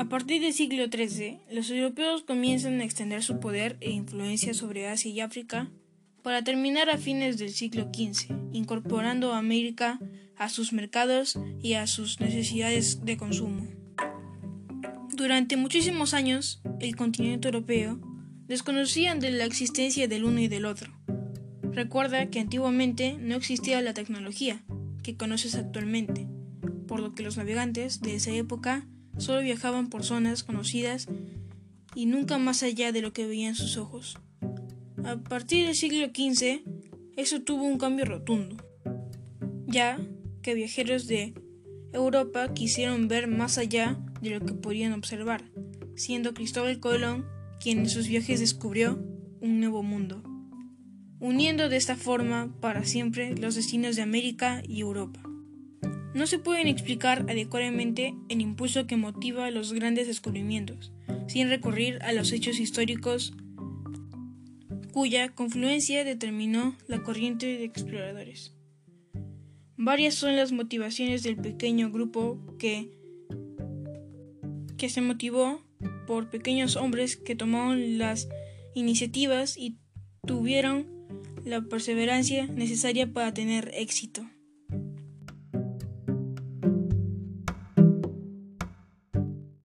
A partir del siglo XIII, los europeos comienzan a extender su poder e influencia sobre Asia y África para terminar a fines del siglo XV, incorporando a América a sus mercados y a sus necesidades de consumo. Durante muchísimos años, el continente europeo desconocían de la existencia del uno y del otro. Recuerda que antiguamente no existía la tecnología que conoces actualmente, por lo que los navegantes de esa época solo viajaban por zonas conocidas y nunca más allá de lo que veían sus ojos. A partir del siglo XV, eso tuvo un cambio rotundo, ya que viajeros de Europa quisieron ver más allá de lo que podían observar, siendo Cristóbal Colón quien en sus viajes descubrió un nuevo mundo, uniendo de esta forma para siempre los destinos de América y Europa. No se pueden explicar adecuadamente el impulso que motiva los grandes descubrimientos, sin recurrir a los hechos históricos cuya confluencia determinó la corriente de exploradores. Varias son las motivaciones del pequeño grupo que, que se motivó por pequeños hombres que tomaron las iniciativas y tuvieron la perseverancia necesaria para tener éxito.